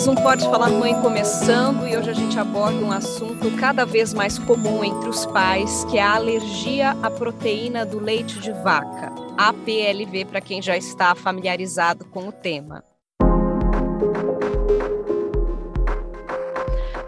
Mais um Pode Falar Mãe começando e hoje a gente aborda um assunto cada vez mais comum entre os pais, que é a alergia à proteína do leite de vaca, APLV, para quem já está familiarizado com o tema.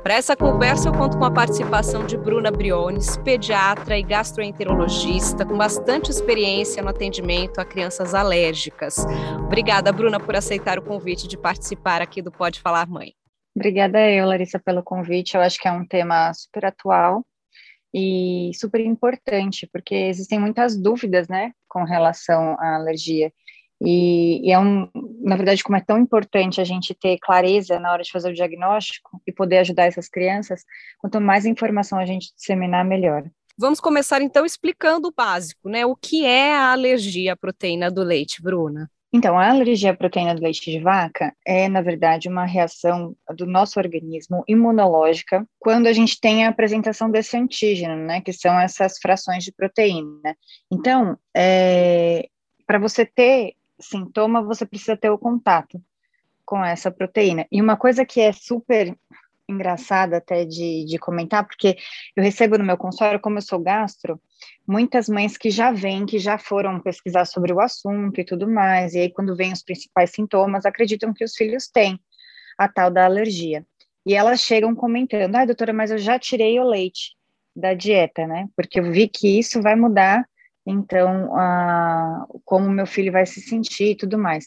Para essa conversa, eu conto com a participação de Bruna Briones, pediatra e gastroenterologista, com bastante experiência no atendimento a crianças alérgicas. Obrigada, Bruna, por aceitar o convite de participar aqui do Pode Falar Mãe. Obrigada eu, Larissa, pelo convite. Eu acho que é um tema super atual e super importante, porque existem muitas dúvidas, né, com relação à alergia. E, e, é um, na verdade, como é tão importante a gente ter clareza na hora de fazer o diagnóstico e poder ajudar essas crianças, quanto mais informação a gente disseminar, melhor. Vamos começar então explicando o básico, né? O que é a alergia à proteína do leite, Bruna? Então, a alergia à proteína do leite de vaca é, na verdade, uma reação do nosso organismo imunológica quando a gente tem a apresentação desse antígeno, né, que são essas frações de proteína. Então, é, para você ter sintoma, você precisa ter o contato com essa proteína. E uma coisa que é super engraçada até de, de comentar, porque eu recebo no meu consultório, como eu sou gastro, muitas mães que já vêm, que já foram pesquisar sobre o assunto e tudo mais, e aí quando vêm os principais sintomas, acreditam que os filhos têm a tal da alergia. E elas chegam comentando, ai doutora, mas eu já tirei o leite da dieta, né? Porque eu vi que isso vai mudar então, a, como meu filho vai se sentir e tudo mais.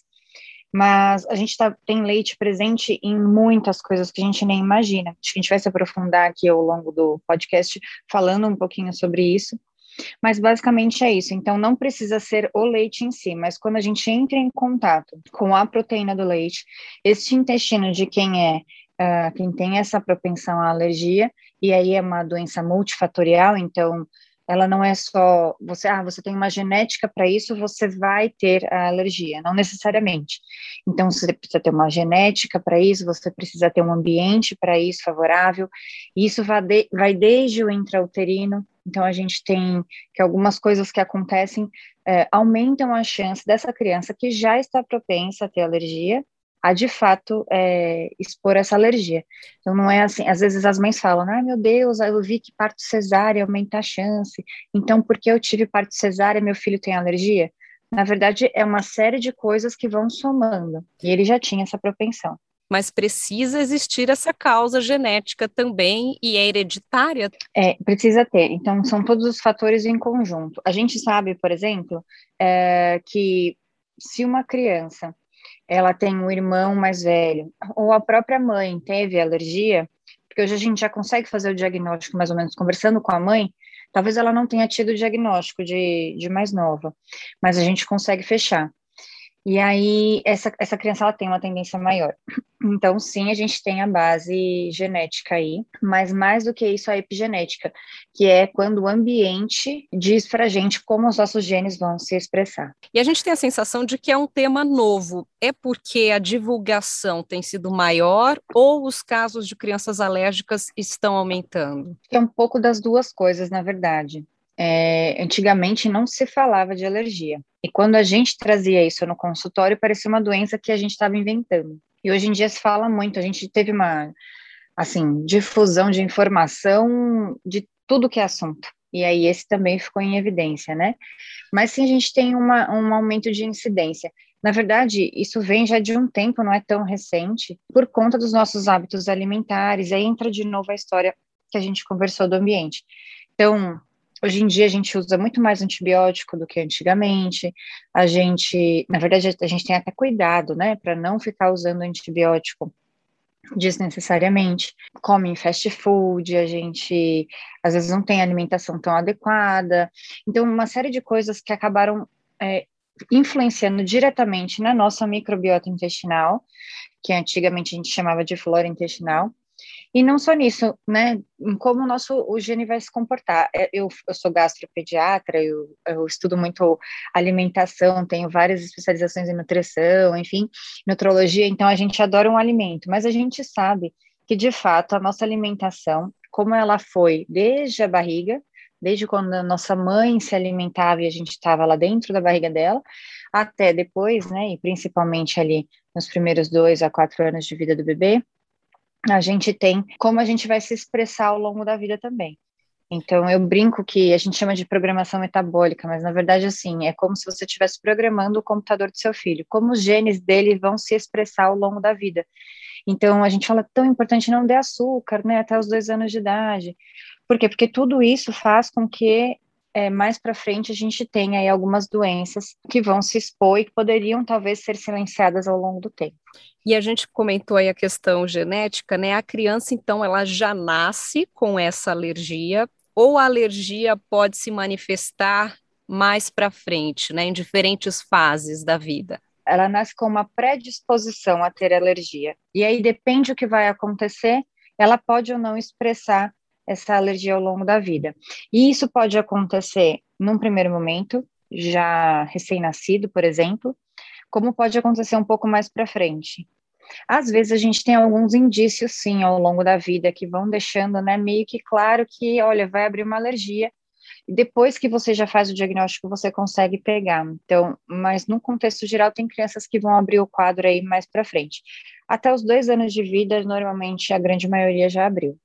Mas a gente tá, tem leite presente em muitas coisas que a gente nem imagina. Acho que a gente vai se aprofundar aqui ao longo do podcast falando um pouquinho sobre isso. Mas basicamente é isso. Então, não precisa ser o leite em si, mas quando a gente entra em contato com a proteína do leite, este intestino de quem é Uh, quem tem essa propensão à alergia, e aí é uma doença multifatorial, então ela não é só você, ah, você tem uma genética para isso, você vai ter a alergia, não necessariamente. Então, você precisa ter uma genética para isso, você precisa ter um ambiente para isso favorável. Isso vai, de, vai desde o intrauterino, então a gente tem que algumas coisas que acontecem é, aumentam a chance dessa criança que já está propensa a ter alergia a de fato é, expor essa alergia. Então não é assim, às vezes as mães falam, ah, meu Deus, eu vi que parto cesárea aumenta a chance, então porque eu tive parto cesárea, meu filho tem alergia? Na verdade, é uma série de coisas que vão somando, e ele já tinha essa propensão. Mas precisa existir essa causa genética também e é hereditária? É, precisa ter. Então, são todos os fatores em conjunto. A gente sabe, por exemplo, é, que se uma criança ela tem um irmão mais velho, ou a própria mãe teve alergia, porque hoje a gente já consegue fazer o diagnóstico mais ou menos conversando com a mãe, talvez ela não tenha tido o diagnóstico de, de mais nova, mas a gente consegue fechar. E aí, essa, essa criança ela tem uma tendência maior. Então, sim, a gente tem a base genética aí, mas mais do que isso, a epigenética, que é quando o ambiente diz para a gente como os nossos genes vão se expressar. E a gente tem a sensação de que é um tema novo. É porque a divulgação tem sido maior ou os casos de crianças alérgicas estão aumentando? É um pouco das duas coisas, na verdade. É, antigamente não se falava de alergia. E quando a gente trazia isso no consultório, parecia uma doença que a gente estava inventando. E hoje em dia se fala muito, a gente teve uma, assim, difusão de informação de tudo que é assunto. E aí esse também ficou em evidência, né? Mas sim, a gente tem uma, um aumento de incidência. Na verdade, isso vem já de um tempo, não é tão recente, por conta dos nossos hábitos alimentares. Aí entra de novo a história que a gente conversou do ambiente. Então, Hoje em dia a gente usa muito mais antibiótico do que antigamente. A gente, na verdade, a gente tem até cuidado, né, para não ficar usando antibiótico desnecessariamente. Come em fast food, a gente às vezes não tem alimentação tão adequada. Então, uma série de coisas que acabaram é, influenciando diretamente na nossa microbiota intestinal, que antigamente a gente chamava de flora intestinal, e não só nisso, né, como o nosso o gene vai se comportar. É, eu, eu sou gastropediatra, eu, eu estudo muito alimentação, tenho várias especializações em nutrição, enfim, nutrologia, então a gente adora um alimento, mas a gente sabe que, de fato, a nossa alimentação, como ela foi desde a barriga, desde quando a nossa mãe se alimentava e a gente estava lá dentro da barriga dela, até depois, né, e principalmente ali nos primeiros dois a quatro anos de vida do bebê, a gente tem como a gente vai se expressar ao longo da vida também. Então, eu brinco que a gente chama de programação metabólica, mas na verdade, assim, é como se você estivesse programando o computador do seu filho, como os genes dele vão se expressar ao longo da vida. Então, a gente fala tão importante não dar açúcar, né, até os dois anos de idade. Por quê? Porque tudo isso faz com que é, mais para frente a gente tenha aí algumas doenças que vão se expor e que poderiam talvez ser silenciadas ao longo do tempo. E a gente comentou aí a questão genética, né? A criança, então, ela já nasce com essa alergia, ou a alergia pode se manifestar mais para frente, né? Em diferentes fases da vida ela nasce com uma predisposição a ter alergia. E aí depende o que vai acontecer, ela pode ou não expressar essa alergia ao longo da vida. E isso pode acontecer num primeiro momento, já recém-nascido, por exemplo, como pode acontecer um pouco mais para frente. Às vezes a gente tem alguns indícios, sim, ao longo da vida que vão deixando, né, meio que claro que, olha, vai abrir uma alergia e depois que você já faz o diagnóstico, você consegue pegar. Então, mas no contexto geral, tem crianças que vão abrir o quadro aí mais para frente. Até os dois anos de vida, normalmente a grande maioria já abriu.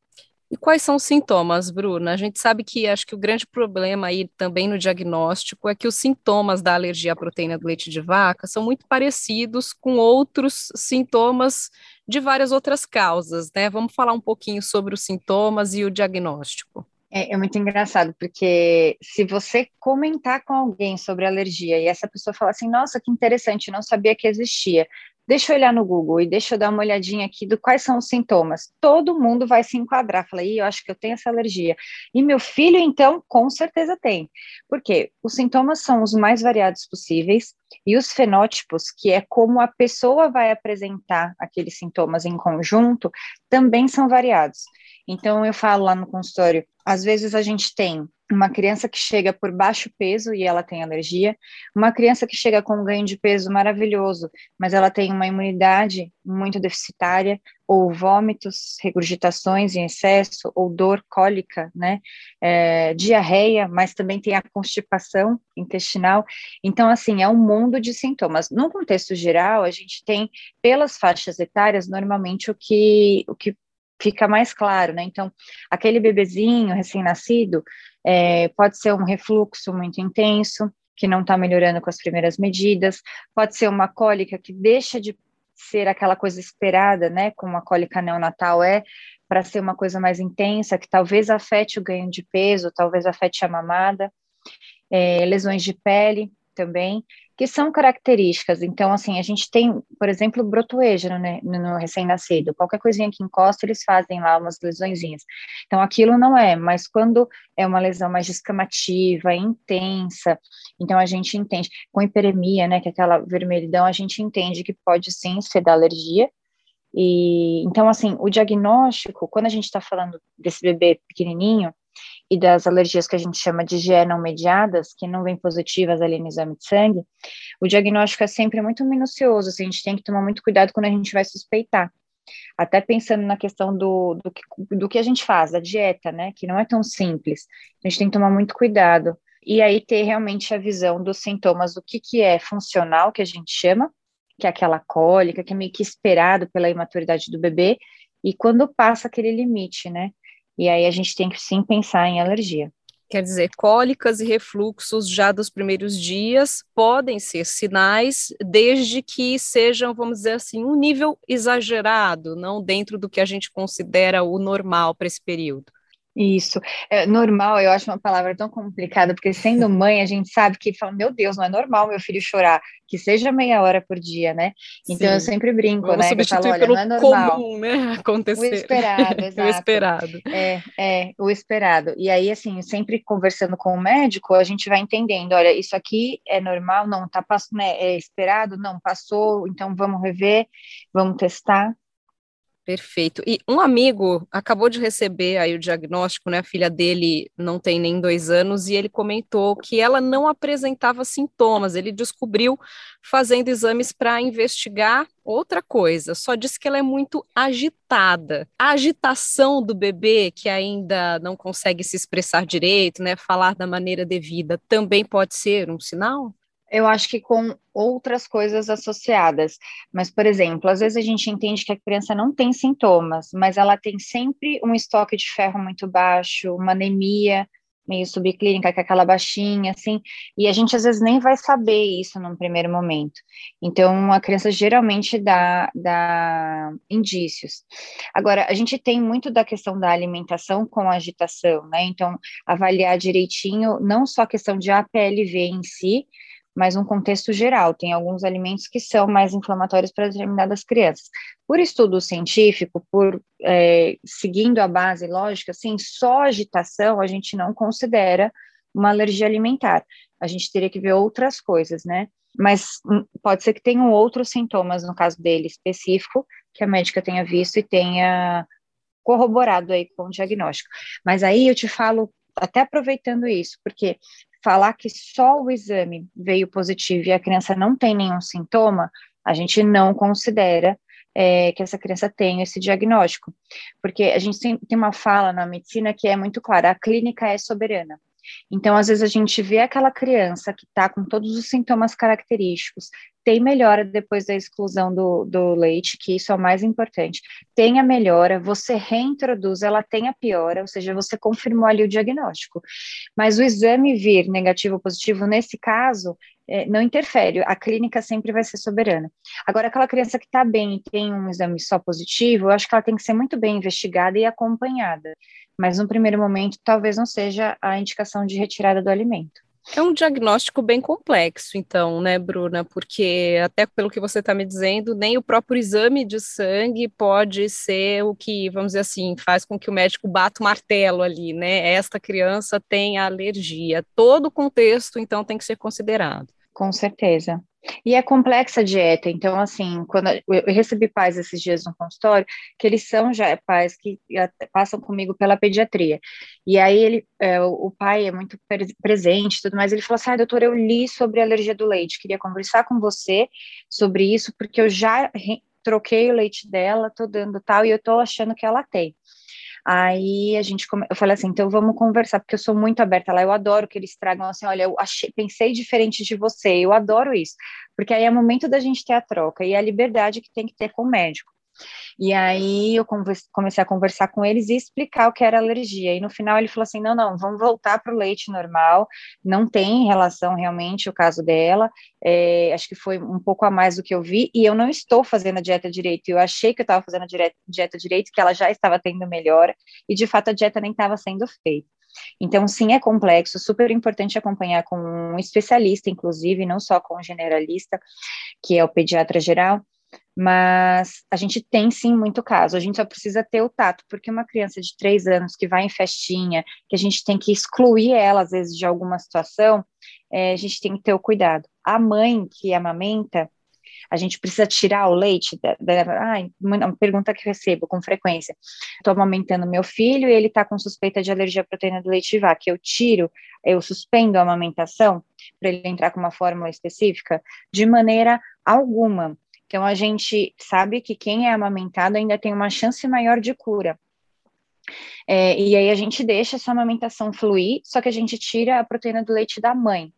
E quais são os sintomas, Bruna? A gente sabe que acho que o grande problema aí também no diagnóstico é que os sintomas da alergia à proteína do leite de vaca são muito parecidos com outros sintomas de várias outras causas, né? Vamos falar um pouquinho sobre os sintomas e o diagnóstico. É, é, muito engraçado, porque se você comentar com alguém sobre alergia e essa pessoa falar assim, nossa, que interessante, não sabia que existia, deixa eu olhar no Google e deixa eu dar uma olhadinha aqui do quais são os sintomas. Todo mundo vai se enquadrar, fala, eu acho que eu tenho essa alergia. E meu filho, então, com certeza tem. Porque os sintomas são os mais variados possíveis e os fenótipos, que é como a pessoa vai apresentar aqueles sintomas em conjunto, também são variados. Então, eu falo lá no consultório, às vezes a gente tem uma criança que chega por baixo peso e ela tem alergia, uma criança que chega com um ganho de peso maravilhoso, mas ela tem uma imunidade muito deficitária, ou vômitos, regurgitações em excesso, ou dor cólica, né, é, diarreia, mas também tem a constipação intestinal. Então, assim, é um mundo de sintomas. No contexto geral, a gente tem, pelas faixas etárias, normalmente o que, o que fica mais claro, né? Então, aquele bebezinho recém-nascido é, pode ser um refluxo muito intenso, que não está melhorando com as primeiras medidas, pode ser uma cólica que deixa de ser aquela coisa esperada, né? Como a cólica neonatal é, para ser uma coisa mais intensa, que talvez afete o ganho de peso, talvez afete a mamada, é, lesões de pele também, que são características. Então, assim, a gente tem, por exemplo, brotoeja né, no recém-nascido. Qualquer coisinha que encosta, eles fazem lá umas lesõezinhas. Então, aquilo não é, mas quando é uma lesão mais descamativa, intensa, então a gente entende. Com hiperemia, né, que é aquela vermelhidão, a gente entende que pode sim ser da alergia, e então, assim, o diagnóstico, quando a gente está falando desse bebê pequenininho, e das alergias que a gente chama de GE não mediadas, que não vêm positivas ali no exame de sangue, o diagnóstico é sempre muito minucioso, assim, a gente tem que tomar muito cuidado quando a gente vai suspeitar. Até pensando na questão do, do, que, do que a gente faz, da dieta, né, que não é tão simples. A gente tem que tomar muito cuidado. E aí ter realmente a visão dos sintomas, do que, que é funcional, que a gente chama, que é aquela cólica, que é meio que esperado pela imaturidade do bebê, e quando passa aquele limite, né? E aí a gente tem que sim pensar em alergia. Quer dizer, cólicas e refluxos já dos primeiros dias podem ser sinais, desde que sejam, vamos dizer assim, um nível exagerado, não dentro do que a gente considera o normal para esse período. Isso. É, normal, eu acho uma palavra tão complicada, porque sendo mãe, a gente sabe que fala, meu Deus, não é normal meu filho chorar, que seja meia hora por dia, né? Então Sim. eu sempre brinco, Vamos né? Eu falo, pelo não é normal. comum, né? Acontecer. O esperado, exato. o esperado. É, é, o esperado. E aí, assim, sempre conversando com o médico, a gente vai entendendo, olha, isso aqui é normal, não, tá passando, né? É esperado, não, passou, então vamos rever, vamos testar. Perfeito. E um amigo acabou de receber aí o diagnóstico, né? A filha dele não tem nem dois anos e ele comentou que ela não apresentava sintomas. Ele descobriu fazendo exames para investigar outra coisa. Só disse que ela é muito agitada. A agitação do bebê que ainda não consegue se expressar direito, né? Falar da maneira devida, também pode ser um sinal? Eu acho que com outras coisas associadas. Mas, por exemplo, às vezes a gente entende que a criança não tem sintomas, mas ela tem sempre um estoque de ferro muito baixo, uma anemia meio subclínica, com aquela baixinha, assim, e a gente às vezes nem vai saber isso num primeiro momento. Então, a criança geralmente dá, dá indícios. Agora, a gente tem muito da questão da alimentação com agitação, né? Então, avaliar direitinho, não só a questão de APLV em si, mas um contexto geral. Tem alguns alimentos que são mais inflamatórios para determinadas crianças. Por estudo científico, por é, seguindo a base lógica, assim, só agitação a gente não considera uma alergia alimentar. A gente teria que ver outras coisas, né? Mas hum, pode ser que tenham outros sintomas, no caso dele específico, que a médica tenha visto e tenha corroborado aí com o diagnóstico. Mas aí eu te falo, até aproveitando isso, porque falar que só o exame veio positivo e a criança não tem nenhum sintoma, a gente não considera é, que essa criança tem esse diagnóstico. Porque a gente tem, tem uma fala na medicina que é muito clara: a clínica é soberana. Então, às vezes, a gente vê aquela criança que está com todos os sintomas característicos, tem melhora depois da exclusão do, do leite, que isso é o mais importante. Tem a melhora, você reintroduz, ela tem a piora, ou seja, você confirmou ali o diagnóstico. Mas o exame vir negativo ou positivo, nesse caso, é, não interfere, a clínica sempre vai ser soberana. Agora, aquela criança que está bem e tem um exame só positivo, eu acho que ela tem que ser muito bem investigada e acompanhada. Mas, no primeiro momento, talvez não seja a indicação de retirada do alimento. É um diagnóstico bem complexo, então, né, Bruna? Porque, até pelo que você está me dizendo, nem o próprio exame de sangue pode ser o que, vamos dizer assim, faz com que o médico bata o martelo ali, né? Esta criança tem alergia. Todo o contexto, então, tem que ser considerado. Com certeza. E é complexa a dieta, então, assim, quando eu recebi pais esses dias no consultório, que eles são já pais que passam comigo pela pediatria. E aí ele, é, o pai é muito presente tudo mais, ele falou assim, ah, doutora, eu li sobre a alergia do leite, queria conversar com você sobre isso, porque eu já troquei o leite dela, tô dando tal, e eu tô achando que ela tem. Aí a gente, eu falei assim, então vamos conversar, porque eu sou muito aberta lá, eu adoro que eles tragam assim, olha, eu achei, pensei diferente de você, eu adoro isso, porque aí é momento da gente ter a troca e a liberdade que tem que ter com o médico. E aí eu comecei a conversar com eles e explicar o que era alergia. E no final ele falou assim: não, não, vamos voltar para o leite normal, não tem relação realmente o caso dela. É, acho que foi um pouco a mais do que eu vi, e eu não estou fazendo a dieta direito. Eu achei que eu estava fazendo a dieta direito, que ela já estava tendo melhora, e de fato a dieta nem estava sendo feita. Então, sim, é complexo, super importante acompanhar com um especialista, inclusive, não só com um generalista, que é o pediatra geral, mas a gente tem sim muito caso, a gente só precisa ter o tato, porque uma criança de três anos que vai em festinha, que a gente tem que excluir ela, às vezes, de alguma situação, é, a gente tem que ter o cuidado. A mãe que amamenta, a gente precisa tirar o leite da, da ai, uma pergunta que recebo com frequência. Estou amamentando meu filho e ele está com suspeita de alergia à proteína do leite de vaca. Eu tiro, eu suspendo a amamentação para ele entrar com uma fórmula específica? De maneira alguma. Então, a gente sabe que quem é amamentado ainda tem uma chance maior de cura. É, e aí a gente deixa essa amamentação fluir, só que a gente tira a proteína do leite da mãe.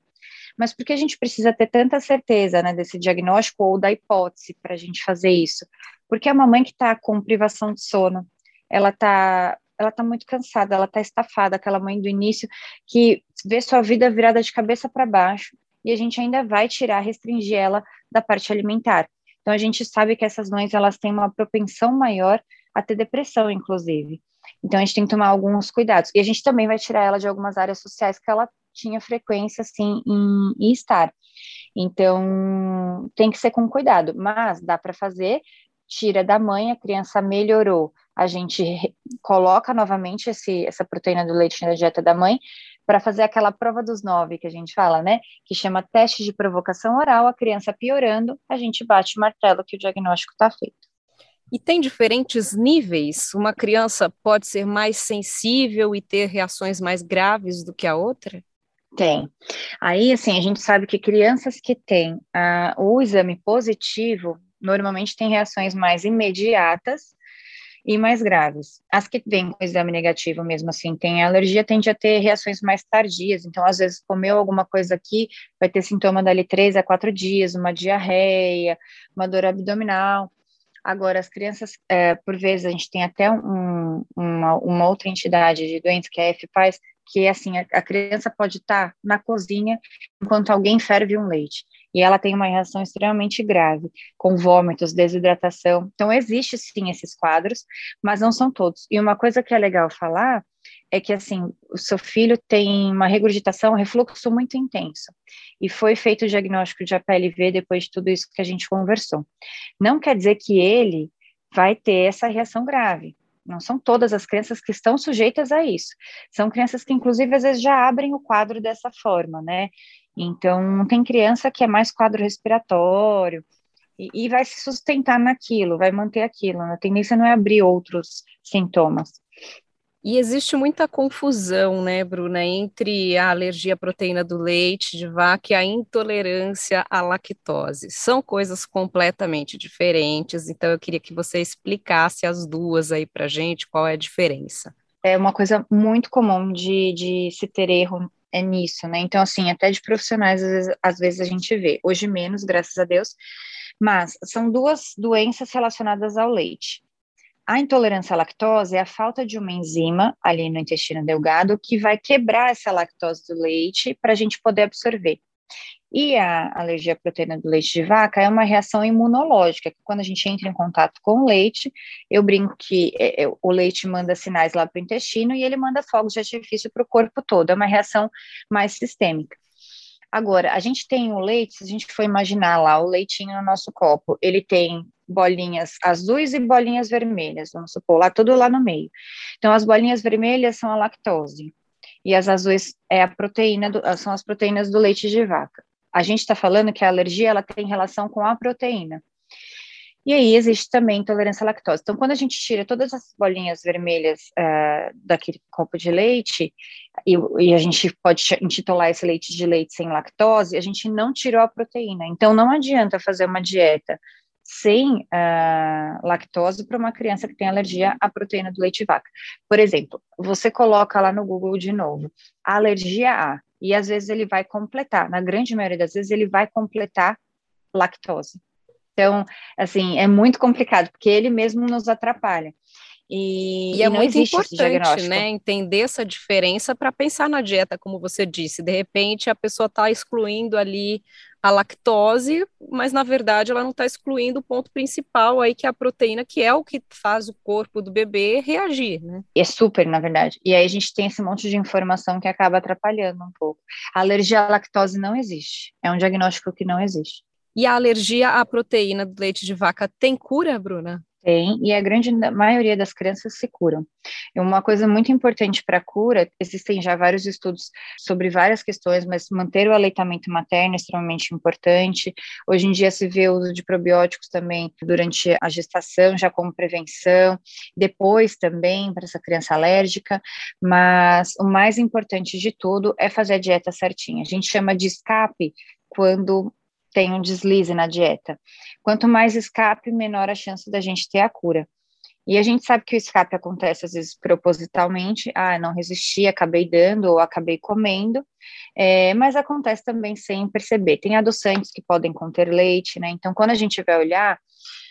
Mas por que a gente precisa ter tanta certeza né, desse diagnóstico ou da hipótese para a gente fazer isso? Porque a mamãe que está com privação de sono, ela está ela tá muito cansada, ela está estafada, aquela mãe do início que vê sua vida virada de cabeça para baixo e a gente ainda vai tirar, restringir ela da parte alimentar. Então a gente sabe que essas mães elas têm uma propensão maior a ter depressão, inclusive. Então a gente tem que tomar alguns cuidados. E a gente também vai tirar ela de algumas áreas sociais que ela tinha frequência assim em, em estar. Então tem que ser com cuidado, mas dá para fazer. Tira da mãe, a criança melhorou, a gente coloca novamente esse, essa proteína do leite na dieta da mãe, para fazer aquela prova dos nove que a gente fala, né? Que chama teste de provocação oral, a criança piorando, a gente bate o martelo que o diagnóstico está feito. E tem diferentes níveis? Uma criança pode ser mais sensível e ter reações mais graves do que a outra? Tem. Aí, assim, a gente sabe que crianças que têm uh, o exame positivo normalmente têm reações mais imediatas e mais graves. As que vêm com exame negativo mesmo assim, tem alergia, tende a ter reações mais tardias, então às vezes comeu alguma coisa aqui, vai ter sintoma dali três a quatro dias, uma diarreia, uma dor abdominal. Agora, as crianças, é, por vezes, a gente tem até um, uma, uma, outra entidade de doença, que é a FPAS, que assim, a, a criança pode estar na cozinha enquanto alguém ferve um leite e ela tem uma reação extremamente grave, com vômitos, desidratação. Então, existe sim esses quadros, mas não são todos. E uma coisa que é legal falar é que, assim, o seu filho tem uma regurgitação, refluxo muito intenso, e foi feito o diagnóstico de APLV depois de tudo isso que a gente conversou. Não quer dizer que ele vai ter essa reação grave, não são todas as crianças que estão sujeitas a isso. São crianças que, inclusive, às vezes já abrem o quadro dessa forma, né? Então, tem criança que é mais quadro respiratório e, e vai se sustentar naquilo, vai manter aquilo. A tendência não é abrir outros sintomas. E existe muita confusão, né, Bruna, entre a alergia à proteína do leite de vaca e a intolerância à lactose. São coisas completamente diferentes, então eu queria que você explicasse as duas aí para gente, qual é a diferença. É uma coisa muito comum de, de se ter erro é nisso, né? Então, assim, até de profissionais, às vezes, às vezes a gente vê, hoje menos, graças a Deus, mas são duas doenças relacionadas ao leite. A intolerância à lactose é a falta de uma enzima ali no intestino delgado que vai quebrar essa lactose do leite para a gente poder absorver. E a alergia à proteína do leite de vaca é uma reação imunológica, que quando a gente entra em contato com o leite, eu brinco que é, é, o leite manda sinais lá para o intestino e ele manda fogos de artifício para o corpo todo, é uma reação mais sistêmica. Agora, a gente tem o leite, se a gente for imaginar lá o leitinho no nosso copo, ele tem bolinhas azuis e bolinhas vermelhas, vamos supor, lá tudo lá no meio. Então, as bolinhas vermelhas são a lactose e as azuis é a proteína, do, são as proteínas do leite de vaca a gente está falando que a alergia ela tem relação com a proteína. E aí existe também intolerância à lactose. Então, quando a gente tira todas as bolinhas vermelhas uh, daquele copo de leite, e, e, a gente pode intitular esse leite de leite sem lactose, a gente não tirou a proteína. Então, não adianta fazer uma dieta sem uh, lactose para uma criança que tem alergia à proteína do leite de vaca. Por exemplo, você coloca lá no Google de novo, alergia a e às vezes ele vai completar, na grande maioria das vezes ele vai completar lactose. Então, assim, é muito complicado, porque ele mesmo nos atrapalha. E, e é muito importante, né, entender essa diferença para pensar na dieta, como você disse. De repente, a pessoa está excluindo ali a lactose, mas na verdade ela não está excluindo o ponto principal aí, que é a proteína, que é o que faz o corpo do bebê reagir, né? É super, na verdade. E aí a gente tem esse monte de informação que acaba atrapalhando um pouco. A alergia à lactose não existe. É um diagnóstico que não existe. E a alergia à proteína do leite de vaca tem cura, Bruna? Tem, e a grande maioria das crianças se curam. E uma coisa muito importante para a cura, existem já vários estudos sobre várias questões, mas manter o aleitamento materno é extremamente importante. Hoje em dia se vê o uso de probióticos também durante a gestação, já como prevenção, depois também para essa criança alérgica, mas o mais importante de tudo é fazer a dieta certinha. A gente chama de escape quando tem um deslize na dieta. Quanto mais escape, menor a chance da gente ter a cura. E a gente sabe que o escape acontece às vezes propositalmente, ah, não resisti, acabei dando ou acabei comendo, é, mas acontece também sem perceber. Tem adoçantes que podem conter leite, né? Então, quando a gente vai olhar,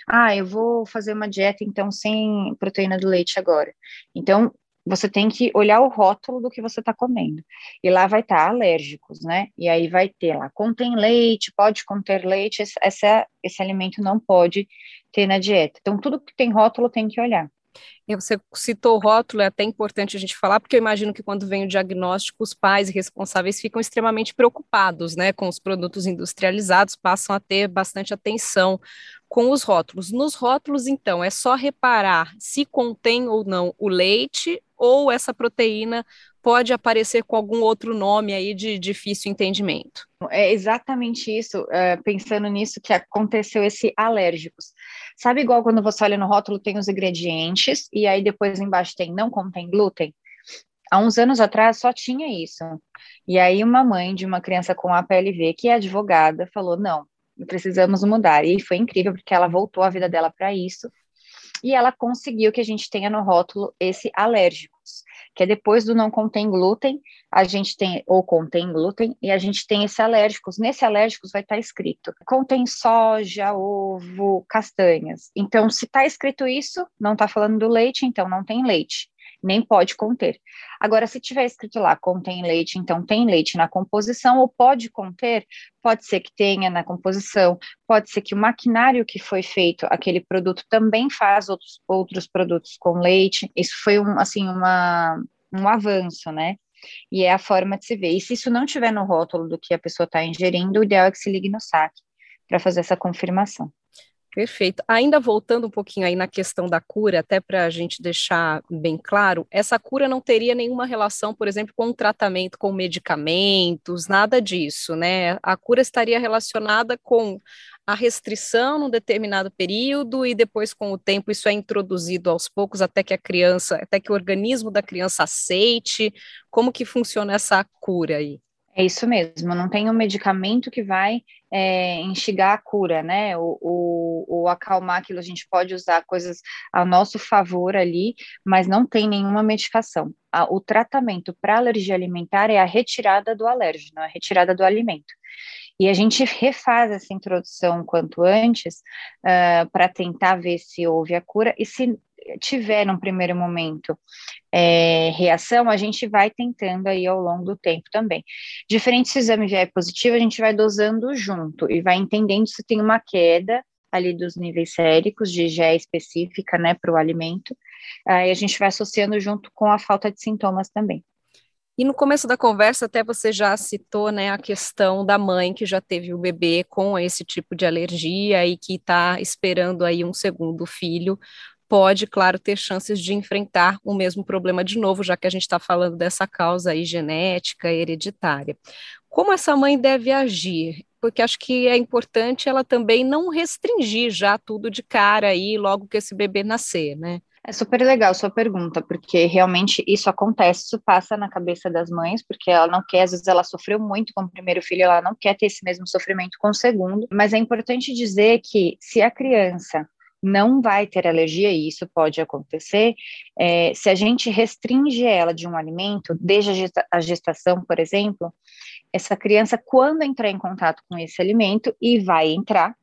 ah, eu vou fazer uma dieta então sem proteína do leite agora. Então, você tem que olhar o rótulo do que você está comendo. E lá vai estar tá alérgicos, né? E aí vai ter lá, contém leite, pode conter leite, esse, esse, esse alimento não pode ter na dieta. Então, tudo que tem rótulo tem que olhar. E você citou o rótulo, é até importante a gente falar, porque eu imagino que quando vem o diagnóstico, os pais responsáveis ficam extremamente preocupados, né, com os produtos industrializados, passam a ter bastante atenção com os rótulos. Nos rótulos, então, é só reparar se contém ou não o leite ou essa proteína pode aparecer com algum outro nome aí de difícil entendimento. É exatamente isso, é, pensando nisso que aconteceu esse alérgicos. Sabe igual quando você olha no rótulo tem os ingredientes e aí depois embaixo tem não contém glúten? Há uns anos atrás só tinha isso. E aí uma mãe de uma criança com APLV, que é advogada, falou: "Não, precisamos mudar". E foi incrível porque ela voltou a vida dela para isso. E ela conseguiu que a gente tenha no rótulo esse alérgicos, que é depois do não contém glúten, a gente tem, ou contém glúten, e a gente tem esse alérgicos. Nesse alérgicos vai estar escrito, contém soja, ovo, castanhas. Então, se está escrito isso, não está falando do leite, então não tem leite nem pode conter. Agora, se tiver escrito lá contém leite, então tem leite na composição, ou pode conter, pode ser que tenha na composição, pode ser que o maquinário que foi feito, aquele produto também faz outros, outros produtos com leite. Isso foi um, assim, uma, um avanço, né? E é a forma de se ver. E se isso não tiver no rótulo do que a pessoa está ingerindo, o ideal é que se ligue no saque para fazer essa confirmação. Perfeito. Ainda voltando um pouquinho aí na questão da cura, até para a gente deixar bem claro, essa cura não teria nenhuma relação, por exemplo, com o tratamento com medicamentos, nada disso, né? A cura estaria relacionada com a restrição num determinado período e depois, com o tempo, isso é introduzido aos poucos até que a criança, até que o organismo da criança aceite. Como que funciona essa cura aí? É isso mesmo, não tem um medicamento que vai é, a cura, né? O, o, o, acalmar aquilo, a gente pode usar coisas a nosso favor ali, mas não tem nenhuma medicação. o tratamento para alergia alimentar é a retirada do alérgeno, a retirada do alimento. E a gente refaz essa introdução quanto antes uh, para tentar ver se houve a cura e se tiver num primeiro momento é, reação, a gente vai tentando aí ao longo do tempo também. Diferente se o exame vier positivo, a gente vai dosando junto e vai entendendo se tem uma queda ali dos níveis séricos de IgE específica, né, para o alimento, aí a gente vai associando junto com a falta de sintomas também. E no começo da conversa, até você já citou né, a questão da mãe que já teve o bebê com esse tipo de alergia e que está esperando aí um segundo filho pode, claro, ter chances de enfrentar o mesmo problema de novo, já que a gente está falando dessa causa aí genética, hereditária. Como essa mãe deve agir? Porque acho que é importante ela também não restringir já tudo de cara aí logo que esse bebê nascer, né? É super legal sua pergunta, porque realmente isso acontece, isso passa na cabeça das mães, porque ela não quer, às vezes ela sofreu muito com o primeiro filho, ela não quer ter esse mesmo sofrimento com o segundo, mas é importante dizer que se a criança não vai ter alergia, e isso pode acontecer, é, se a gente restringe ela de um alimento, desde a gestação, por exemplo, essa criança, quando entrar em contato com esse alimento, e vai entrar,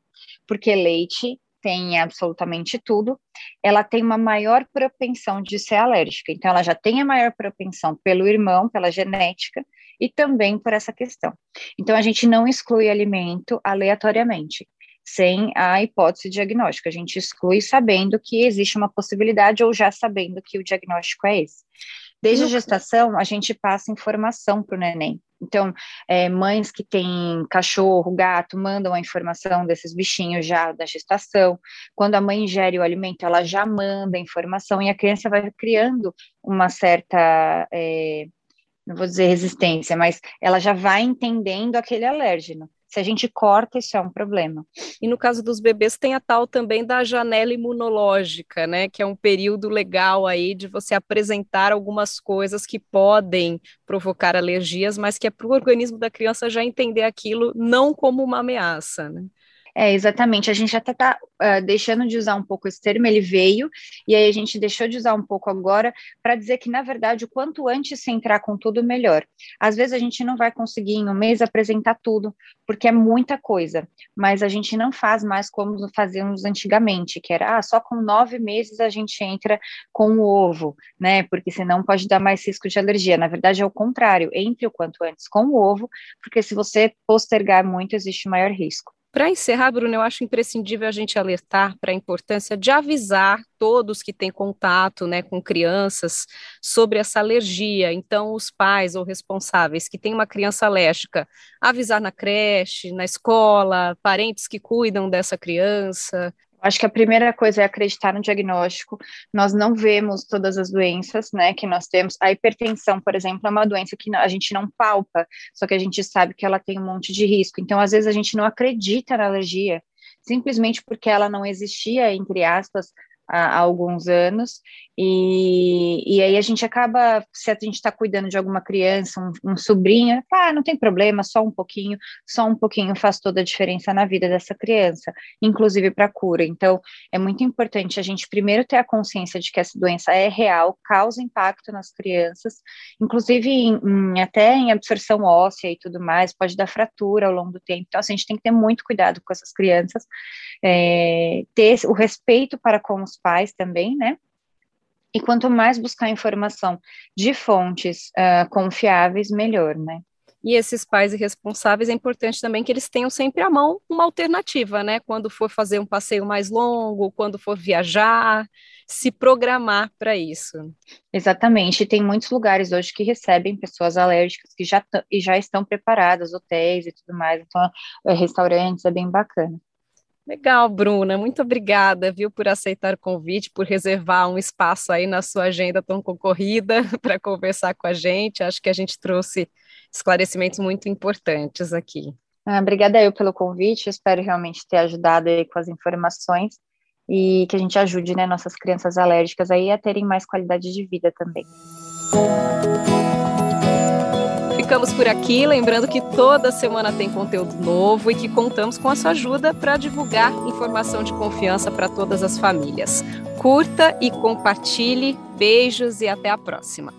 porque leite tem absolutamente tudo, ela tem uma maior propensão de ser alérgica. Então, ela já tem a maior propensão pelo irmão, pela genética, e também por essa questão. Então, a gente não exclui alimento aleatoriamente sem a hipótese diagnóstica. A gente exclui sabendo que existe uma possibilidade ou já sabendo que o diagnóstico é esse. Desde a gestação, a gente passa informação para o neném. Então, é, mães que têm cachorro, gato, mandam a informação desses bichinhos já da gestação. Quando a mãe ingere o alimento, ela já manda a informação e a criança vai criando uma certa, é, não vou dizer resistência, mas ela já vai entendendo aquele alérgeno. Se a gente corta, isso é um problema. E no caso dos bebês, tem a tal também da janela imunológica, né? Que é um período legal aí de você apresentar algumas coisas que podem provocar alergias, mas que é para o organismo da criança já entender aquilo não como uma ameaça, né? É, exatamente. A gente até está uh, ah, deixando de usar um pouco esse termo, ele veio, e aí a gente deixou de usar um pouco agora para dizer que, na verdade, o quanto antes se entrar com tudo, melhor. Às vezes a gente não vai conseguir em um mês apresentar tudo, porque é muita coisa, mas a gente não faz mais como fazíamos antigamente, que era ah, só com nove meses a gente entra com o ovo, né? Porque senão pode dar mais risco de alergia. Na verdade, é o contrário, entre o quanto antes com o ovo, porque se você postergar muito, existe maior risco. Para encerrar, Bruno, eu acho imprescindível a gente alertar para a importância de avisar todos que têm contato né, com crianças sobre essa alergia. Então, os pais ou responsáveis que têm uma criança alérgica, avisar na creche, na escola, parentes que cuidam dessa criança, Acho que a primeira coisa é acreditar no diagnóstico. Nós não vemos todas as doenças, né, que nós temos. A hipertensão, por exemplo, é uma doença que a gente não palpa, só que a gente sabe que ela tem um monte de risco. Então, às vezes a gente não acredita na alergia, simplesmente porque ela não existia, entre aspas, há, há alguns anos, e, e aí a gente acaba, se a gente está cuidando de alguma criança, um, um sobrinho, ah, não tem problema, só um pouquinho, só um pouquinho faz toda a diferença na vida dessa criança, inclusive para cura. Então, é muito importante a gente primeiro ter a consciência de que essa doença é real, causa impacto nas crianças, inclusive em, em, até em absorção óssea e tudo mais, pode dar fratura ao longo do tempo. Então, assim, a gente tem que ter muito cuidado com essas crianças, é, ter o respeito para com os pais também, né? E quanto mais buscar informação de fontes uh, confiáveis, melhor, né? E esses pais irresponsáveis é importante também que eles tenham sempre à mão uma alternativa, né? Quando for fazer um passeio mais longo, quando for viajar, se programar para isso. Exatamente. Tem muitos lugares hoje que recebem pessoas alérgicas que já, e já estão preparadas, hotéis e tudo mais. Então, é, restaurantes é bem bacana. Legal, Bruna, muito obrigada, viu, por aceitar o convite, por reservar um espaço aí na sua agenda tão concorrida para conversar com a gente. Acho que a gente trouxe esclarecimentos muito importantes aqui. Ah, obrigada eu pelo convite, espero realmente ter ajudado aí com as informações e que a gente ajude, né, nossas crianças alérgicas aí a terem mais qualidade de vida também. Ficamos por aqui, lembrando que toda semana tem conteúdo novo e que contamos com a sua ajuda para divulgar informação de confiança para todas as famílias. Curta e compartilhe. Beijos e até a próxima.